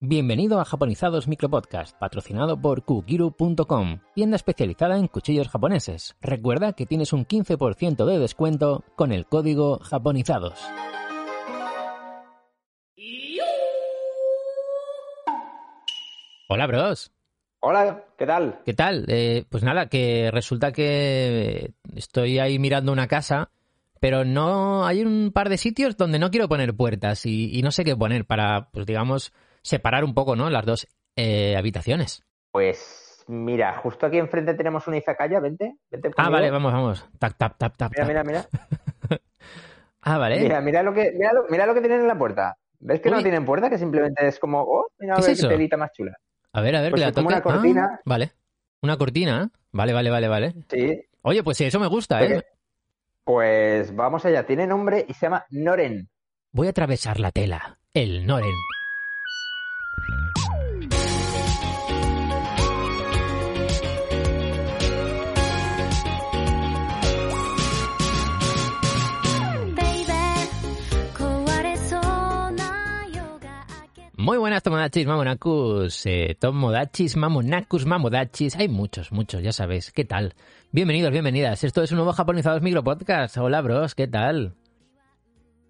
Bienvenido a Japonizados Micropodcast, patrocinado por Kukiru.com, tienda especializada en cuchillos japoneses. Recuerda que tienes un 15% de descuento con el código Japonizados. Hola, bros. Hola, ¿qué tal? ¿Qué tal? Eh, pues nada, que resulta que estoy ahí mirando una casa, pero no hay un par de sitios donde no quiero poner puertas y, y no sé qué poner para, pues digamos, separar un poco, ¿no? Las dos eh, habitaciones. Pues mira, justo aquí enfrente tenemos una izakaya, vente, vente Ah, vale, vamos, vamos. Tap, tap, tap, tap. Mira, tap. mira, mira. Ah, vale. Mira, mira lo que, mira lo, mira lo que tienen en la puerta. ¿Ves que Uy. no tienen puerta? Que simplemente es como, oh, mira ¿Qué es qué telita más chula. A ver, a ver, Pues que la como toque. una cortina. Ah, vale. Una cortina. Vale, vale, vale, vale. Sí. Oye, pues sí, eso me gusta, ¿eh? Pues vamos allá, tiene nombre y se llama Noren. Voy a atravesar la tela. El Noren. Muy buenas tomodachis, mamonacus, eh, tomodachis, mamonacus, mamodachis, hay muchos, muchos, ya sabéis, ¿qué tal? Bienvenidos, bienvenidas, esto es un nuevo Japonizados Micropodcast, hola bros, ¿qué tal?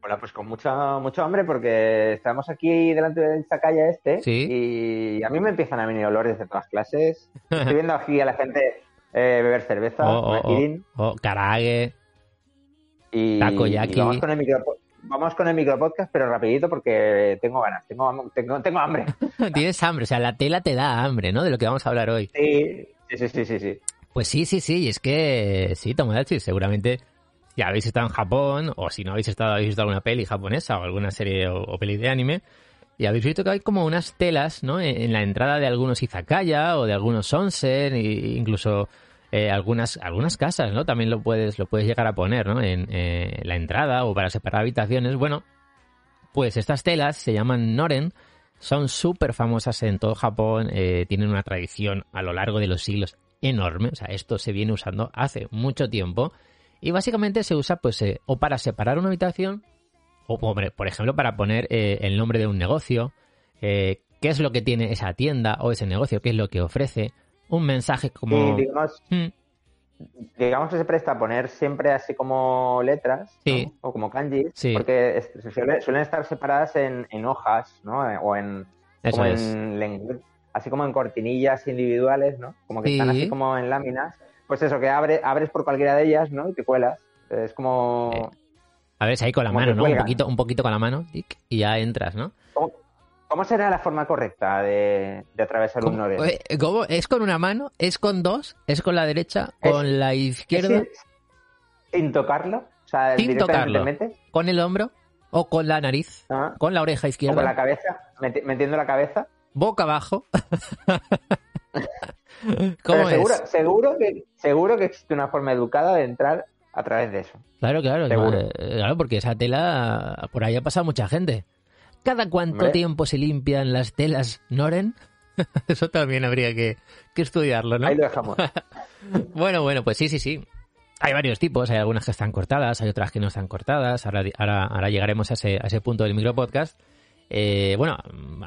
Hola, pues con mucha, mucho hambre porque estamos aquí delante del izakaya este Sí. y a mí me empiezan a venir olores de todas clases. Estoy viendo aquí a la gente eh, beber cerveza, Oh, oh, oh, oh, karage, y, Takoyaki. y vamos con el micro vamos con el micropodcast pero rapidito porque tengo ganas tengo tengo, tengo hambre tienes hambre, o sea, la tela te da hambre, ¿no? De lo que vamos a hablar hoy. sí sí sí sí sí Pues sí, sí, sí, y es que sí, Tomodachi, seguramente ya habéis estado en Japón, o si no habéis estado, habéis visto alguna peli japonesa o alguna serie o, o peli de anime, y habéis visto que hay como unas telas, ¿no? En, en la entrada de algunos izakaya o de algunos onsen, e incluso eh, algunas, algunas casas, ¿no? También lo puedes, lo puedes llegar a poner, ¿no? En eh, la entrada o para separar habitaciones. Bueno, pues estas telas se llaman Noren, son súper famosas en todo Japón, eh, tienen una tradición a lo largo de los siglos enorme, o sea, esto se viene usando hace mucho tiempo y básicamente se usa pues o para separar una habitación o hombre, por ejemplo para poner el nombre de un negocio, qué es lo que tiene esa tienda o ese negocio, qué es lo que ofrece, un mensaje como... y digamos Hmm, digamos que se presta a poner siempre así como letras ¿no? Sí. o como kanjis Sí. porque es- se suele- suelen estar separadas en, en hojas no Eh, o en como en así como en cortinillas individuales no como que están Sí. así como en láminas pues eso que abre, abres por cualquiera de ellas no y te cuelas es como Eh, A ver, ahí con la Como mano, ¿no? Un poquito, un poquito con la mano y ya entras, ¿no? ¿Cómo, cómo será la forma correcta de, de atravesar un eh, cómo? ¿Es con una mano? ¿Es con dos? ¿Es con la derecha? Es- ¿Con la izquierda? ¿Es sin tocarlo? O sea, Sin tocarlo. ¿Con el hombro? ¿O con la nariz? ¿ah? ¿Con la oreja o izquierda? con la cabeza, meti- metiendo la cabeza. ¿Boca abajo? Pero ¿Cómo seguro, es? seguro que seguro que existe una forma educada de entrar a través de eso. Claro, claro, Seguro. claro, porque esa tela, por ahí ha pasado mucha gente. ¿Cada cuánto Hombre. tiempo se limpian las telas Noren? Eso también habría que, que estudiarlo, ¿no? Ahí lo dejamos. Bueno, bueno, pues sí, sí, sí. Hay varios tipos, hay algunas que están cortadas, hay otras que no están cortadas. Ahora, ahora, ahora llegaremos a ese, a ese punto del micropodcast. Eh, bueno,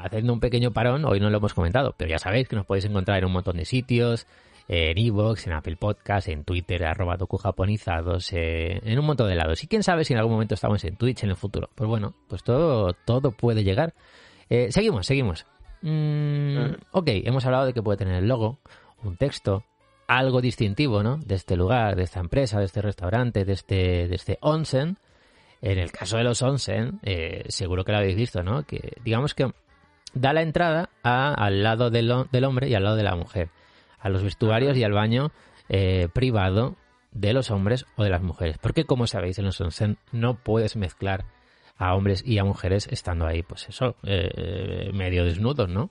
haciendo un pequeño parón, hoy no lo hemos comentado, pero ya sabéis que nos podéis encontrar en un montón de sitios, en Evox, en Apple Podcast, en Twitter, arroba docujaponizados, eh, en un montón de lados. Y quién sabe si en algún momento estamos en Twitch en el futuro. Pues bueno, pues todo, todo puede llegar. Eh, seguimos, seguimos. Mm, ok, hemos hablado de que puede tener el logo, un texto, algo distintivo, ¿no? De este lugar, de esta empresa, de este restaurante, de este, de este onsen. En el caso de los onsen, eh, seguro que lo habéis visto, ¿no? Que digamos que da la entrada a- al lado del, del hombre y al lado de la mujer, a los vestuarios y al baño eh, privado de los hombres o de las mujeres. Porque como sabéis, en los onsen no puedes mezclar a hombres y a mujeres estando ahí, pues eso, eh, medio desnudos, ¿no?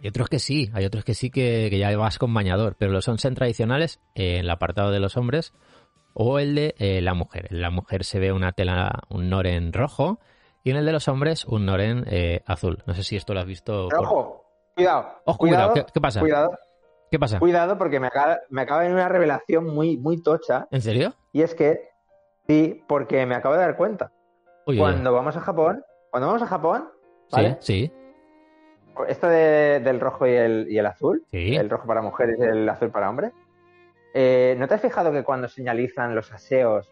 Hay otros que sí, hay otros que sí que, que ya vas con bañador, pero los onsen tradicionales, eh, en el apartado de los hombres, o el de eh, la mujer. En la mujer se ve una tela, un noren rojo, y en el de los hombres, un noren eh, azul. No sé si esto lo has visto. por- Ojo, cuidado. Ojo, cuidado, ¿qué- qué pasa? Cuidado, ¿Qué pasa? cuidado, porque me acaba, me acaba de venir una revelación muy, muy tocha. ¿En serio? Y es que, sí, porque me acabo de dar cuenta. Uy, uy, Cuando vamos a Japón, cuando vamos a Japón, Sí, sí, Esto de- del rojo y el, y el azul, sí. el rojo para mujeres y el azul para hombres. eh, ¿No te has fijado que cuando señalizan los aseos,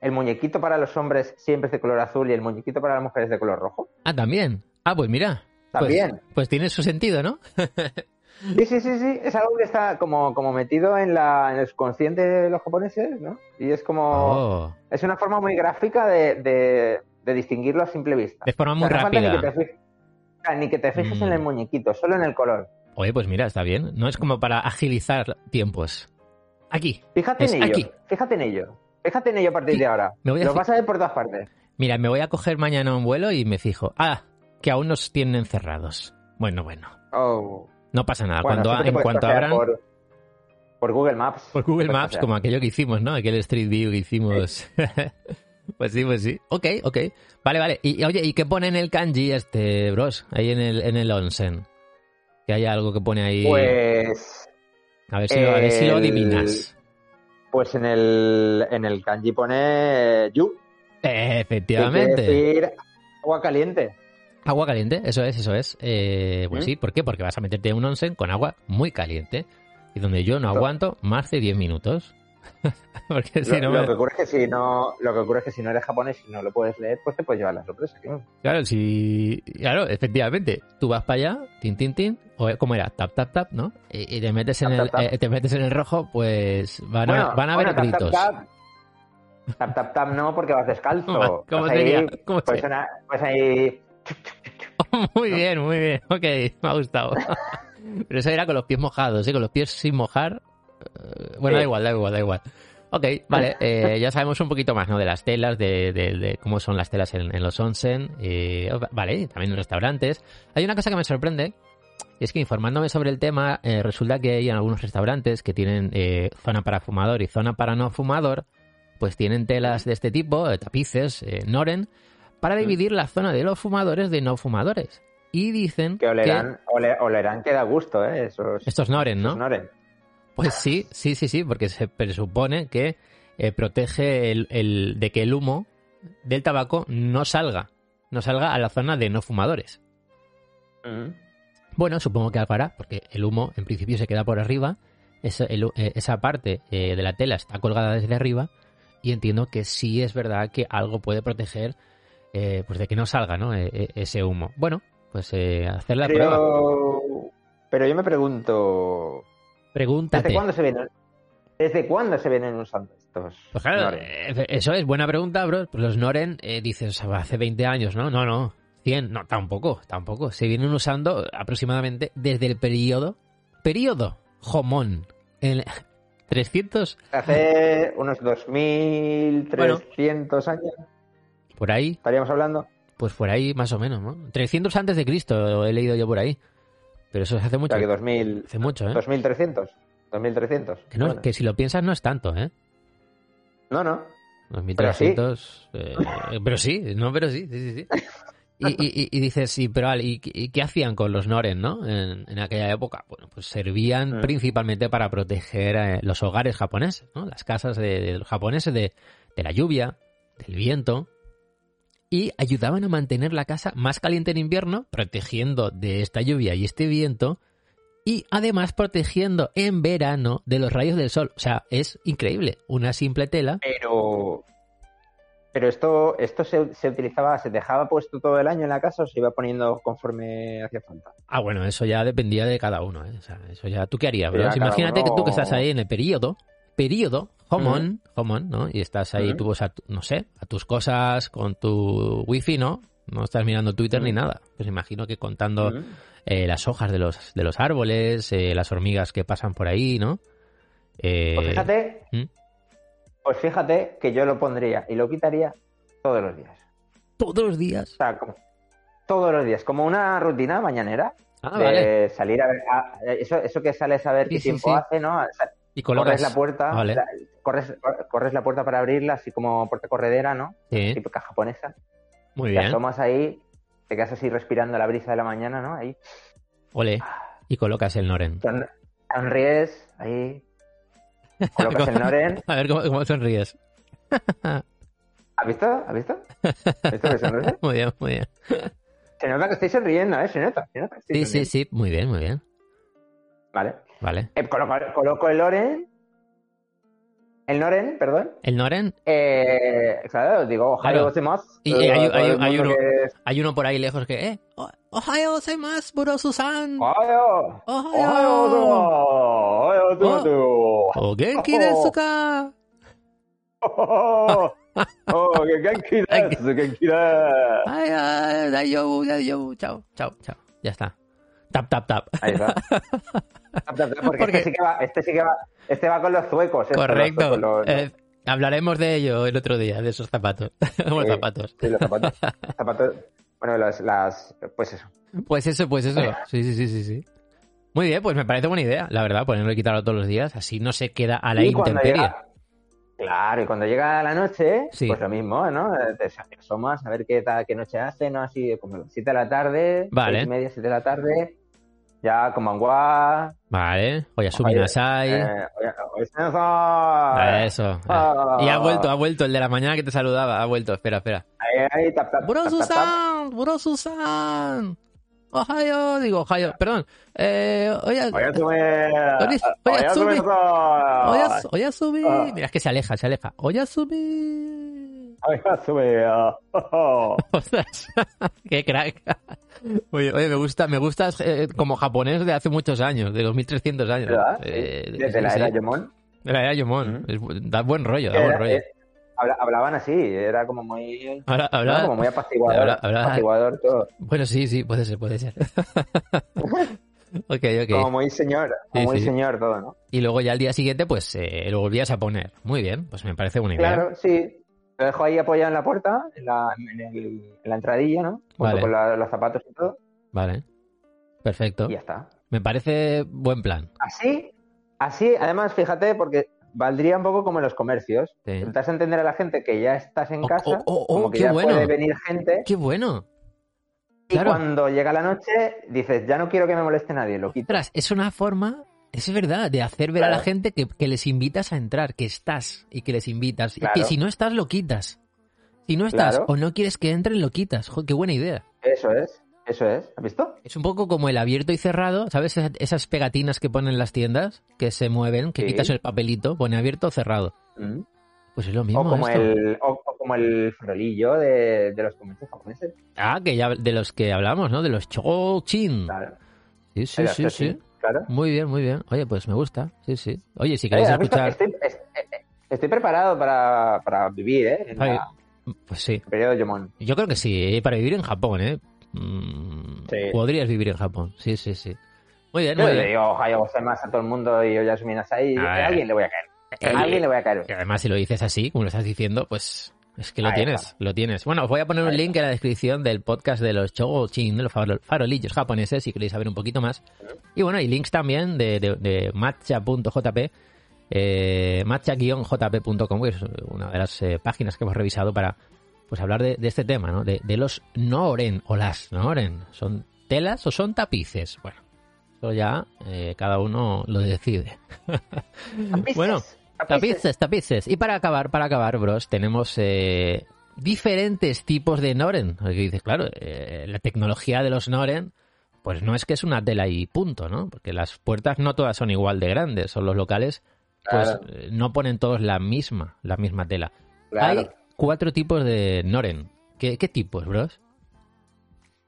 el muñequito para los hombres siempre es de color azul y el muñequito para las mujeres es de color rojo? Ah, también. Ah, pues mira. Pues- También. Pues, tiene su sentido, ¿no? Sí, sí, sí, sí. Es algo que está como, como metido en, la, en el subconsciente de los japoneses, ¿no? Y es como. Oh, Es una forma muy gráfica de, de- de distinguirlo a simple vista. de forma O muy sea, no rápida. Ni que, te fijes, o sea, ni que te fijes Mm. en el muñequito, solo en el color. Oye, pues mira, está bien. No es como para agilizar tiempos. Aquí. Fíjate Es en ello. aquí. Fíjate en ello. Fíjate en ello a partir Sí, de ahora. me voy a Lo vas a ver por todas partes. Mira, me voy a coger mañana un vuelo y me fijo. Ah, que aún nos tienen cerrados. Bueno, bueno. Oh. No pasa nada. Bueno, cuando, en cuanto abran. Por, por Google Maps. Por Google Maps, como aquello que hicimos, ¿no? Aquel Street View que hicimos. pues sí, pues sí. Ok, ok. Vale, vale. Y oye, ¿y qué pone en el kanji este, bros? Ahí en el, en el onsen. Que haya algo que pone ahí. Pues. a, ver si lo, a ver si lo adivinas. Pues en el, en el kanji pone Yu. Eh, que efectivamente. quiere decir agua caliente. Agua caliente, eso es, eso es. Eh, pues ¿Mm? sí, ¿por qué? Porque vas a meterte en un onsen con agua muy caliente. Y donde yo no aguanto más de 10 minutos. Porque si lo, no lo que ocurre es que si no, lo que ocurre es que si no eres japonés y no lo puedes leer, pues te puedes llevar la sorpresa. claro. Claro, si. Claro, efectivamente. Tú vas para allá, tin, tin, tin. O ¿cómo era? Tap, tap, tap, ¿no? Y, y te metes en el, tap, tap. eh, te metes en el rojo, pues van a, Bueno, van a bueno, haber tap, gritos. Tap, tap. Tap, tap, tap, no, porque vas descalzo. ¿Cómo Vas sería? ahí, ¿Cómo pues, sería? una- pues ahí. muy bien, muy bien. Ok, me ha gustado. Pero eso era con los pies mojados, ¿eh? Con los pies sin mojar. eh, Bueno, da igual, da igual, da igual. Ok, vale, eh, ya sabemos un poquito más, ¿no? De las telas, de, de- de cómo son las telas en, en los onsen. eh, vale, también en restaurantes. Hay una cosa que me sorprende, y es que informándome sobre el tema, eh, resulta que hay en algunos restaurantes que tienen eh, zona para fumador y zona para no fumador, pues tienen telas de este tipo, tapices, noren, para dividir la zona de los fumadores de no fumadores. Y dicen Que olerán, ole- olerán que da gusto, ¿eh? Esos, estos noren, ¿no? noren. Pues sí, sí, sí, sí, porque se presupone que eh, protege el, el- de que el humo del tabaco no salga, no salga a la zona de no fumadores. Mm. Bueno, supongo que algo hará, porque el humo en principio se queda por arriba, esa, el- eh, esa parte eh, de la tela está colgada desde arriba y entiendo que sí es verdad que algo puede proteger eh, pues de que no salga ¿no? Eh, eh, ese humo. Bueno, pues eh, hacer la prueba. Pero, yo me pregunto, Pregúntate. ¿desde cuándo se vienen, desde cuándo se vienen usando estos Pues claro, noren? eh, eso es buena pregunta, bro. Pues los Noren, eh, dices, hace 20 años, ¿no? No, no. 100, no, tampoco, tampoco. Se vienen usando aproximadamente desde el periodo, periodo Jomón, en 300, Hace unos 2.300 años por ahí, estaríamos hablando. pues por ahí más o menos, ¿no? 300 antes de Cristo he leído yo por ahí. Pero eso se hace O mucho. sea, que 2000, Hace mucho, ¿eh? 2300. 2300. Que, no- Bueno. que si lo piensas no es tanto, ¿eh? No, no. 2300. eh, pero sí, no, pero sí, sí, sí. sí. Y, y- y dices, sí, pero Al, ¿y, y qué hacían con los Noren, no? En, en aquella época. Bueno, pues servían Mm. principalmente para proteger eh, los hogares japoneses, ¿no? Las casas de, de los japoneses de, de la lluvia, del viento. Y ayudaban a mantener la casa más caliente en invierno, protegiendo de esta lluvia y este viento. Y además protegiendo en verano de los rayos del sol. O sea, es increíble. Una simple tela Pero. Pero esto, esto se, se utilizaba, se dejaba puesto todo el año en la casa o se iba poniendo conforme hacía falta. Ah, bueno, eso ya dependía de cada uno, ¿eh? O sea, eso ya... ¿Tú qué harías, bro? Imagínate que tú que estás ahí en el periodo, periodo, homon, homon, ¿no? Y estás ahí, tú vas a, tu- no sé, a tus cosas con tu wifi, ¿no? No estás mirando Twitter ni nada. Pues imagino que contando eh, las hojas de los, de los árboles, eh, las hormigas que pasan por ahí, ¿no? Eh, Pues fíjate, ¿Mm? pues fíjate que yo lo pondría y lo quitaría todos los días. Todos los días. O sea, como, todos los días, como una rutina mañanera. Ah, de vale. salir a ver, a- eso, eso que sales a ver Sí, qué sí, tiempo sí. hace, ¿no? O sea, Y corres la puerta, Vale. la- corres, corres la puerta para abrirla, así como puerta corredera, ¿no? Sí, Típica japonesa. muy Te bien. asomas ahí, te quedas así respirando la brisa de la mañana, ¿no? Ahí. Ole. Y colocas el Noren. Son- sonríes, ahí. Colocas el Noren. A ver cómo, cómo sonríes. ¿Has visto? ¿Has visto? ¿Has visto que sonríe? Muy bien, muy bien. Se nota que estoy sonriendo, ¿eh? Se nota, se nota. Sí, sí, sí. Muy bien, muy bien. Vale. Vale. Eh, coloco, coloco el Noren. El Noren, perdón. El Noren, Eh, claro, digo, Claro. gozemos. Y, hay- hay- hay mundo uno- que- hay uno por ahí lejos que... Eh, oh, Ohio gozaimasu, bro Susan. Ohio. Tú, tú. O genki desu ka? Oh, oh, que genki desu, genki desu. Ay, ay, daiyou, daiyou. Chao, chao, chao. Ya está. Tap, tap, tap. Ahí está. Porque, Porque- Este, sí que va, este sí que va, este va con los zuecos. este, Correcto. los zuecos, los- Eh, hablaremos de ello el otro día, de esos zapatos. Los zapatos. sí, los zapatos. zapatos bueno, las, las, pues eso. Pues eso, pues eso. Sí, sí, sí, sí, sí. Muy bien, pues me parece buena idea, la verdad, ponerlo y quitarlo todos los días, así no se queda a la Y intemperie. llega- claro, y cuando llega la noche, Sí. pues lo mismo, ¿no? Eh, Te asomas a ver qué, tal, qué noche hace, ¿no? Así como a las 7 de la tarde, Vale. y media, 7 de la tarde, ya con mangua. Vale, Oyasumi Oye, Nasai. Eh. Eso. Ah. Y ha vuelto, ha vuelto, el de la mañana que te saludaba, ha vuelto, espera, espera. Ahí, ahí, tap, tap, ¡Bro. Susan! ¡Bro Susan! Ohio, digo, Ohio, perdón. Eh, oye, Oye, sube. Oye, Oye, sube. sube. oye, Oyasumi. Ah. Mira, es que se aleja, se aleja. Oyasumi. Ostras, qué crack. Oye, oye, me gusta, me gusta eh, como japonés de hace muchos años, de 2300 años. ¿Verdad? Eh, Desde la era Yomon. De la era Yomon. Mm. Da buen rollo, da buen rollo. eh, habla- hablaban así, era como muy. Ahora, no, ahora, como muy apaciguador. habla- apaciguador todo. bueno, sí, sí, puede ser, puede ser. ok, ok. Como muy señor. Como Sí, muy sí. señor todo, ¿no? Y luego ya al día siguiente, pues eh, lo volvías a poner. Muy bien, pues me parece buena idea. Claro, sí. Lo dejo ahí apoyado en la puerta, en la, en el- en la entradilla, ¿no? Vale. con la- los zapatos y todo. Vale. Perfecto. Y ya está. Me parece buen plan. Así, así, además, fíjate, porque valdría un poco como en los comercios. Sí. A entender a la gente que ya estás en Oh, casa, oh, oh, oh, como que qué ya bueno. puede venir gente. ¡Qué bueno! Y Claro. cuando llega la noche, dices, ya no quiero que me moleste nadie, lo quito. Ostras, es una forma, es verdad, de hacer ver a la gente que, que les invitas a entrar, que estás y que les invitas. Y que si no estás, lo quitas. Si no estás Claro. o no quieres que entren, lo quitas. Jo, qué buena idea. Eso es, eso es. ¿Has visto? Es un poco como el abierto y cerrado, ¿sabes? Esas- pegatinas que ponen en las tiendas, que se mueven, que Sí. quitas el papelito, pone abierto o cerrado. Mm. Pues es lo mismo O como, esto. el, o, o como el farolillo de, de los comercios japoneses. Ah, que ya de los que hablamos, ¿no? De los chochin. Claro. Sí, sí, sí, sí. Claro. Muy bien, muy bien. Oye, pues me gusta. Sí, sí. Oye, si Eh, queréis ¿has visto? escuchar... Estoy, es- eh, eh, estoy preparado para, para vivir, ¿eh? En la- Pues sí. el periodo de Yomon. Yo creo que sí, ¿eh? para vivir en Japón, ¿eh? Mm, Sí. Podrías vivir en Japón, sí, sí, sí. Muy bien, Yo muy le bien. digo, más a todo el mundo y yo ya asumí ahí. A A alguien le voy a caer. Eh, A alguien le voy a caer. Y además, si lo dices así, como lo estás diciendo, pues es que lo Ahí tienes, está. lo tienes. Bueno, os voy a poner un link en la descripción del podcast de los Chogochin, de los faro- farolillos japoneses, si queréis saber un poquito más. Y bueno, y links también de, de, de matcha.jp, eh, matcha-jp.com, que es una de las eh, páginas que hemos revisado para pues hablar de, de este tema, ¿no? De, los nooren o las nooren. ¿Son telas o son tapices? Bueno, eso ya eh, cada uno lo decide. Bueno, tapices. Tapices. Y para acabar, para acabar, bros, tenemos eh, diferentes tipos de Noren. Que dices, claro, eh, la tecnología de los Noren, pues no es que es una tela y punto, ¿no? Porque las puertas no todas son igual de grandes, son los locales, pues Claro. eh, no ponen todos la misma, la misma tela. Claro. Hay cuatro tipos de Noren. ¿Qué, qué tipos, bros?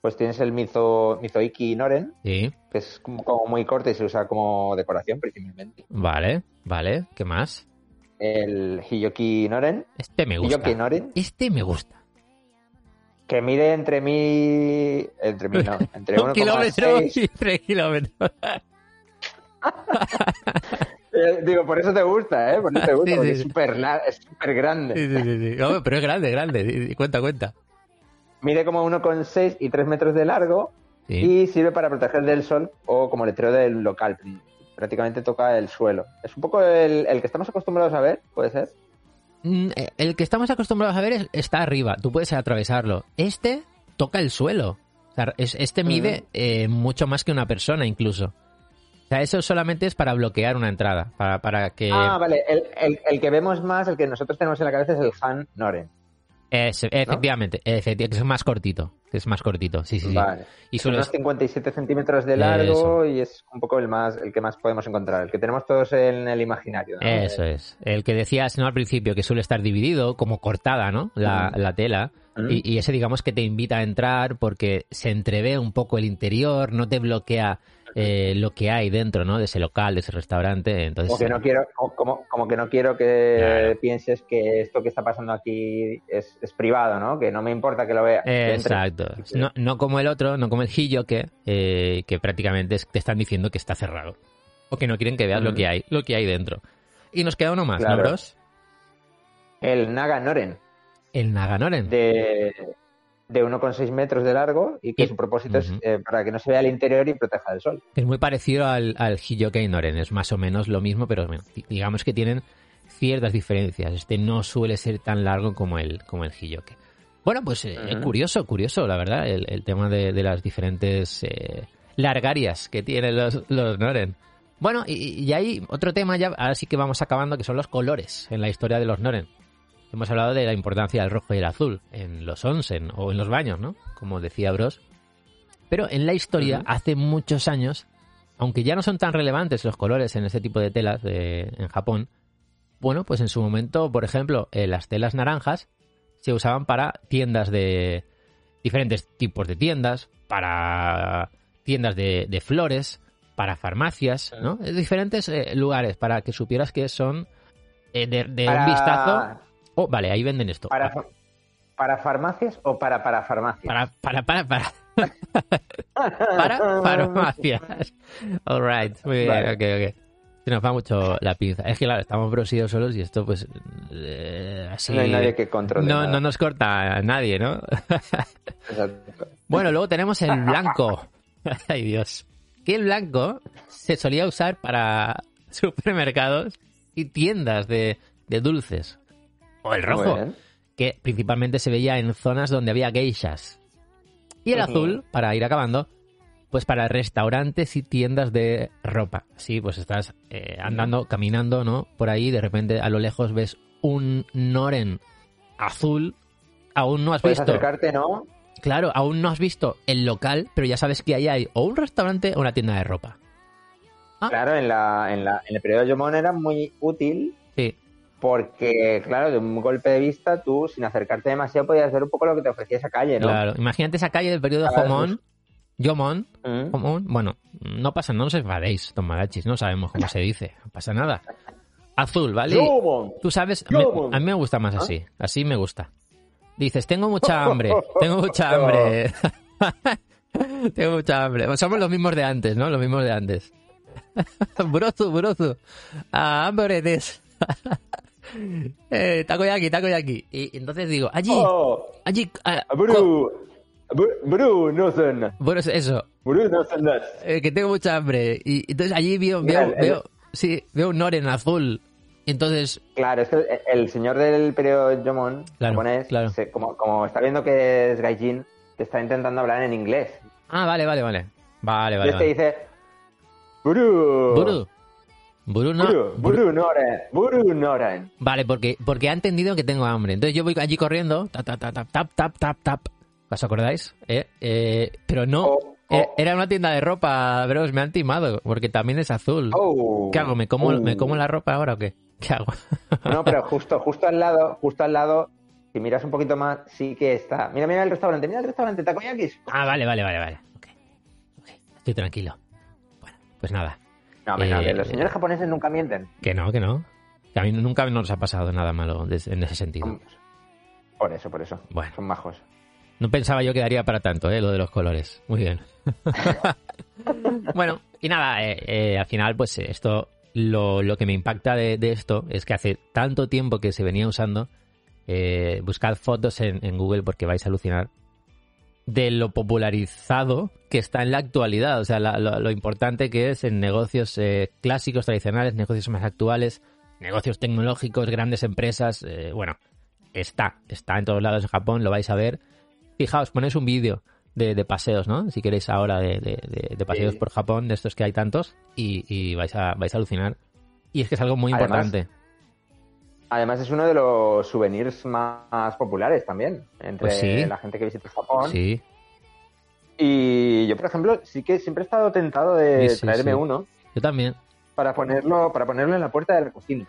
Pues tienes el Mizo, Mizoiki Noren, Sí, que es como, como muy corto y se usa como decoración principalmente. vale, vale. ¿Qué más? El Hiyoki Noren, Este me gusta. Hiyoki Noren, Este me gusta. que mide entre mí... Entre mí no, entre Un kilómetro 1,6... y tres kilómetros. Eh, digo, por eso te gusta, ¿eh? Por eso te gusta, Sí, porque sí, es súper grande. Sí, sí, sí. Hombre, pero es grande, grande. Cuenta, cuenta. Mide como 1,6 y 3 metros de largo Y sirve para proteger del sol o como letrero del local. Prácticamente toca el suelo. Es un poco el, que estamos acostumbrados a ver, ¿puede ser? Mm, eh, el que estamos acostumbrados a ver está arriba, tú puedes atravesarlo. Este toca el suelo. este mide eh, mucho más que una persona incluso. O sea, eso solamente es para bloquear una entrada, para, para que... Ah, vale. El, el, el, que vemos más, el que nosotros tenemos en la cabeza es el Han Noren efectivamente, efectivamente, es más cortito, es más cortito, sí, sí, vale. Y son unos 57 centímetros de largo y es un poco el más, el que más podemos encontrar, el que tenemos todos en el imaginario. Eso es, el que decías no al principio que suele estar dividido, como cortada, ¿no? La, la tela. Y, y, ese digamos que te invita a entrar porque se entrevé un poco el interior, no te bloquea eh, lo que hay dentro, ¿no? De ese local, de ese restaurante. Entonces, como que no quiero, como, como que no quiero que pienses que esto que está pasando aquí es, privado, ¿no? Que no me importa que lo veas. exacto. No, no, como el otro, no como el Hillo que, eh, que prácticamente te están diciendo que está cerrado. O que no quieren que veas lo que hay, lo que hay dentro. Y nos queda uno más, ¿no, bros? El Naganoren. El Naganoren. De, de 1,6 metros de largo y que su propósito es eh, para que no se vea el interior y proteja del sol. Es muy parecido al, al Hijokei Noren, es más o menos lo mismo, pero digamos que tienen ciertas diferencias. Este no suele ser tan largo como el, como el Hiyoke. Bueno, pues es eh, curioso, curioso, la verdad, el, tema de, las diferentes eh, largarias que tienen los, los Noren. Bueno, y, y hay otro tema ya, ahora sí que vamos acabando, que son los colores en la historia de los Noren. Hemos hablado de la importancia del rojo y el azul en los onsen o en los baños, ¿no? Como decía Bros. Pero en la historia, hace muchos años, aunque ya no son tan relevantes los colores en ese tipo de telas en Japón, bueno, pues en su momento, por ejemplo, eh, las telas naranjas se usaban para tiendas de diferentes tipos de tiendas, para tiendas de, flores, para farmacias, ¿no? Diferentes eh, lugares para que supieras que son eh, de, un vistazo Oh, vale, ahí venden esto. Para, para farmacias o para para farmacias. Para para para para. para farmacias. All right. Muy bien, ok, ok. Se nos va mucho la pinza. Es que claro, estamos brosidos solos y esto pues eh, así... No hay nadie que controle No, no nos corta a nadie, ¿no? bueno, luego tenemos el blanco. Ay Dios. Que el blanco se solía usar para supermercados y tiendas de, de dulces o el rojo, que principalmente se veía en zonas donde había geishas. Y el azul, para ir acabando, pues para restaurantes y tiendas de ropa. Sí, pues estás eh, andando, caminando, ¿no? Por ahí, de repente a lo lejos ves un Noren azul. Aún no has Puedes visto. acercarte, ¿no? Claro, aún no has visto el local, pero ya sabes que ahí hay o un restaurante o una tienda de ropa. Ah. Claro, en, la, en, la, en el periodo de Yomon era muy útil sí porque, claro, de un golpe de vista, tú, sin acercarte demasiado, podías ver un poco lo que te ofrecía esa calle, ¿no? Claro, imagínate esa calle del periodo Jomón, Yomon, mm. bueno, no pasa, no os enfadéis, tomarachis, no sabemos cómo se dice, no pasa nada. Azul, ¿vale? Tú sabes, a mí me gusta más así, ¿Ah? así me gusta. Dices, tengo mucha hambre, tengo mucha hambre. tengo mucha hambre. Somos los mismos de antes, ¿no? Los mismos de antes. brozu, brozu. Ah, hambre eh, takoyaki, takoyaki. Y entonces digo, allí, oh, allí... Uh, Bru, Bru, no son. Bueno, eso. Bru, no son eh, que tengo mucha hambre. Y entonces allí veo, veo, veo, sí, veo un Noren azul. Entonces... Claro, es que el, señor del periodo Jomon, claro, japonés, claro. como, como está viendo que es Gaijin, te está intentando hablar en inglés. Ah, vale, vale, vale. Vale, vale. Y este dice... Bru. Bru. Bruno. Bruno. Vale, porque, porque ha entendido que tengo hambre. Entonces yo voy allí corriendo, tap, tap, tap, tap, tap, tap, tap. ¿Os acordáis? Eh, eh, pero no. Oh, eh, oh. Era una tienda de ropa, bros, me han timado, porque también es azul. Oh, ¿Qué hago? ¿Me como, ¿Me como la ropa ahora o qué? ¿Qué hago? no, pero justo, justo al lado, justo al lado, si miras un poquito más, sí que está. Mira, mira el restaurante, mira el restaurante, Takoyakis. Ah, vale, vale, vale, vale. Okay. Estoy tranquilo. Bueno, pues nada. No, los eh, señores japoneses nunca mienten. Que no, que no. Que a mí nunca nos ha pasado nada malo en ese sentido. Por eso, por eso. Bueno. Son majos. No pensaba yo que daría para tanto, ¿eh? Lo de los colores. Muy bien. bueno, y nada, eh, eh, al final, pues esto, lo, lo que me impacta de, esto es que hace tanto tiempo que se venía usando. buscad fotos en, en Google porque vais a alucinar de lo popularizado que está en la actualidad. O sea, la- lo, lo importante que es en negocios eh, clásicos, tradicionales, negocios más actuales, negocios tecnológicos, grandes empresas. eh, bueno, está, está en todos lados en Japón, lo vais a ver. Fijaos, ponéis un vídeo de, de paseos, ¿no? Si queréis ahora de, de- de- de paseos Sí. por Japón, de estos que hay tantos, y, y vais, a, vais a alucinar. Y es que es algo muy Además, importante. Además es uno de los souvenirs más populares también entre Pues sí. la gente que visita Japón. Sí, Y yo, por ejemplo, sí que siempre he estado tentado de Sí, sí, traerme uno yo también. para ponerlo, para ponerlo en la puerta de la cocina.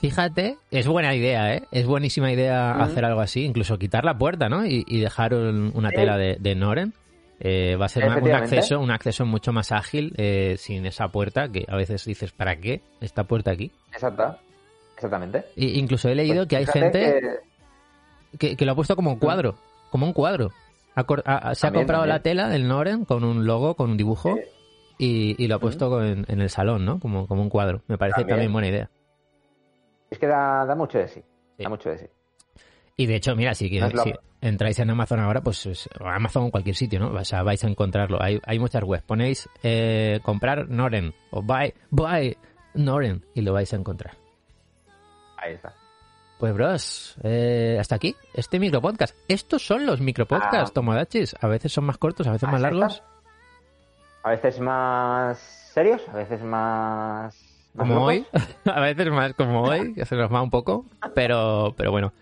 Fíjate, es buena idea, ¿eh? Es buenísima idea hacer algo así, incluso quitar la puerta, ¿no? Y, y dejar un- una tela de, de Noren. Eh, va a ser un acceso, un acceso mucho más ágil eh, sin esa puerta que a veces dices, ¿para qué esta puerta aquí? Exacto. Exactamente. Y incluso he leído Pues que hay gente que- que, que lo ha puesto como un cuadro, como un cuadro. Ha ha- se ha También, comprado la tela del Noren con un logo, con un dibujo y, y lo ha puesto en, en el salón, ¿no? Como, como un cuadro. Me parece También. también buena idea. Es que da, da mucho de sí. Sí. Da mucho de sí. Y de hecho, mira, si, No entráis en Amazon ahora, pues Amazon o cualquier sitio, ¿no? O sea, vais a encontrarlo. Hay, hay muchas webs. Ponéis eh, comprar Noren o buy, buy Noren y lo vais a encontrar. Ahí está. Pues, bros, eh, hasta aquí este micropodcast. Estos son los micropodcasts, Ah. Tomodachis. A veces son más cortos, a veces más Así largos. A veces más serios, a veces más. más Como locos. hoy. a veces más como hoy, que se nos va un poco. Pero, pero bueno.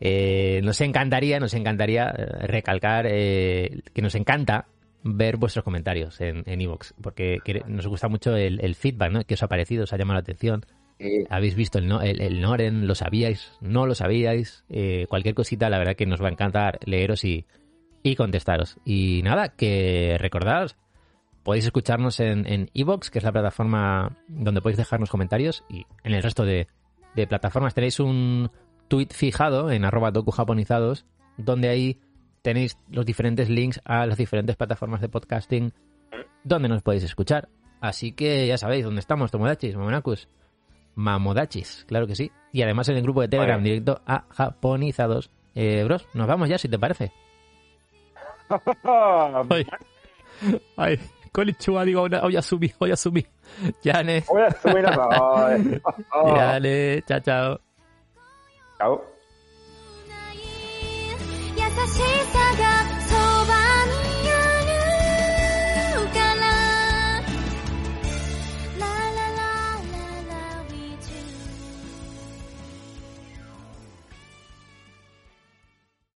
Eh, nos encantaría, nos encantaría eh, recalcar eh, que nos encanta ver vuestros comentarios en en iVoox, porque nos gusta mucho el, el feedback, ¿no? ¿Qué os ha parecido? ¿Os ha llamado la atención? Sí. ¿Habéis visto el, el, Noren? ¿Lo sabíais? ¿No lo sabíais? Eh, cualquier cosita, la verdad que nos va a encantar leeros y, y contestaros. Y nada, que recordaos, podéis escucharnos en en iVoox, que es la plataforma donde podéis dejarnos comentarios, y en el resto de, de plataformas tenéis un tweet fijado en arroba docujaponizados, donde ahí tenéis los diferentes links a las diferentes plataformas de podcasting donde nos podéis escuchar. Así que ya sabéis dónde estamos, Tomodachis, Mamonacus. Mamodachis, claro que sí. Y además en el grupo de Telegram Vale. directo a japonizados. Eh, bros, nos vamos ya, si te parece. Ay, ay, konnichiwa, digo, hoy asumí, hoy asumí. Yane, Voy a subir a- Ay. Oh. yane, chao, chao. Chao. 優しさが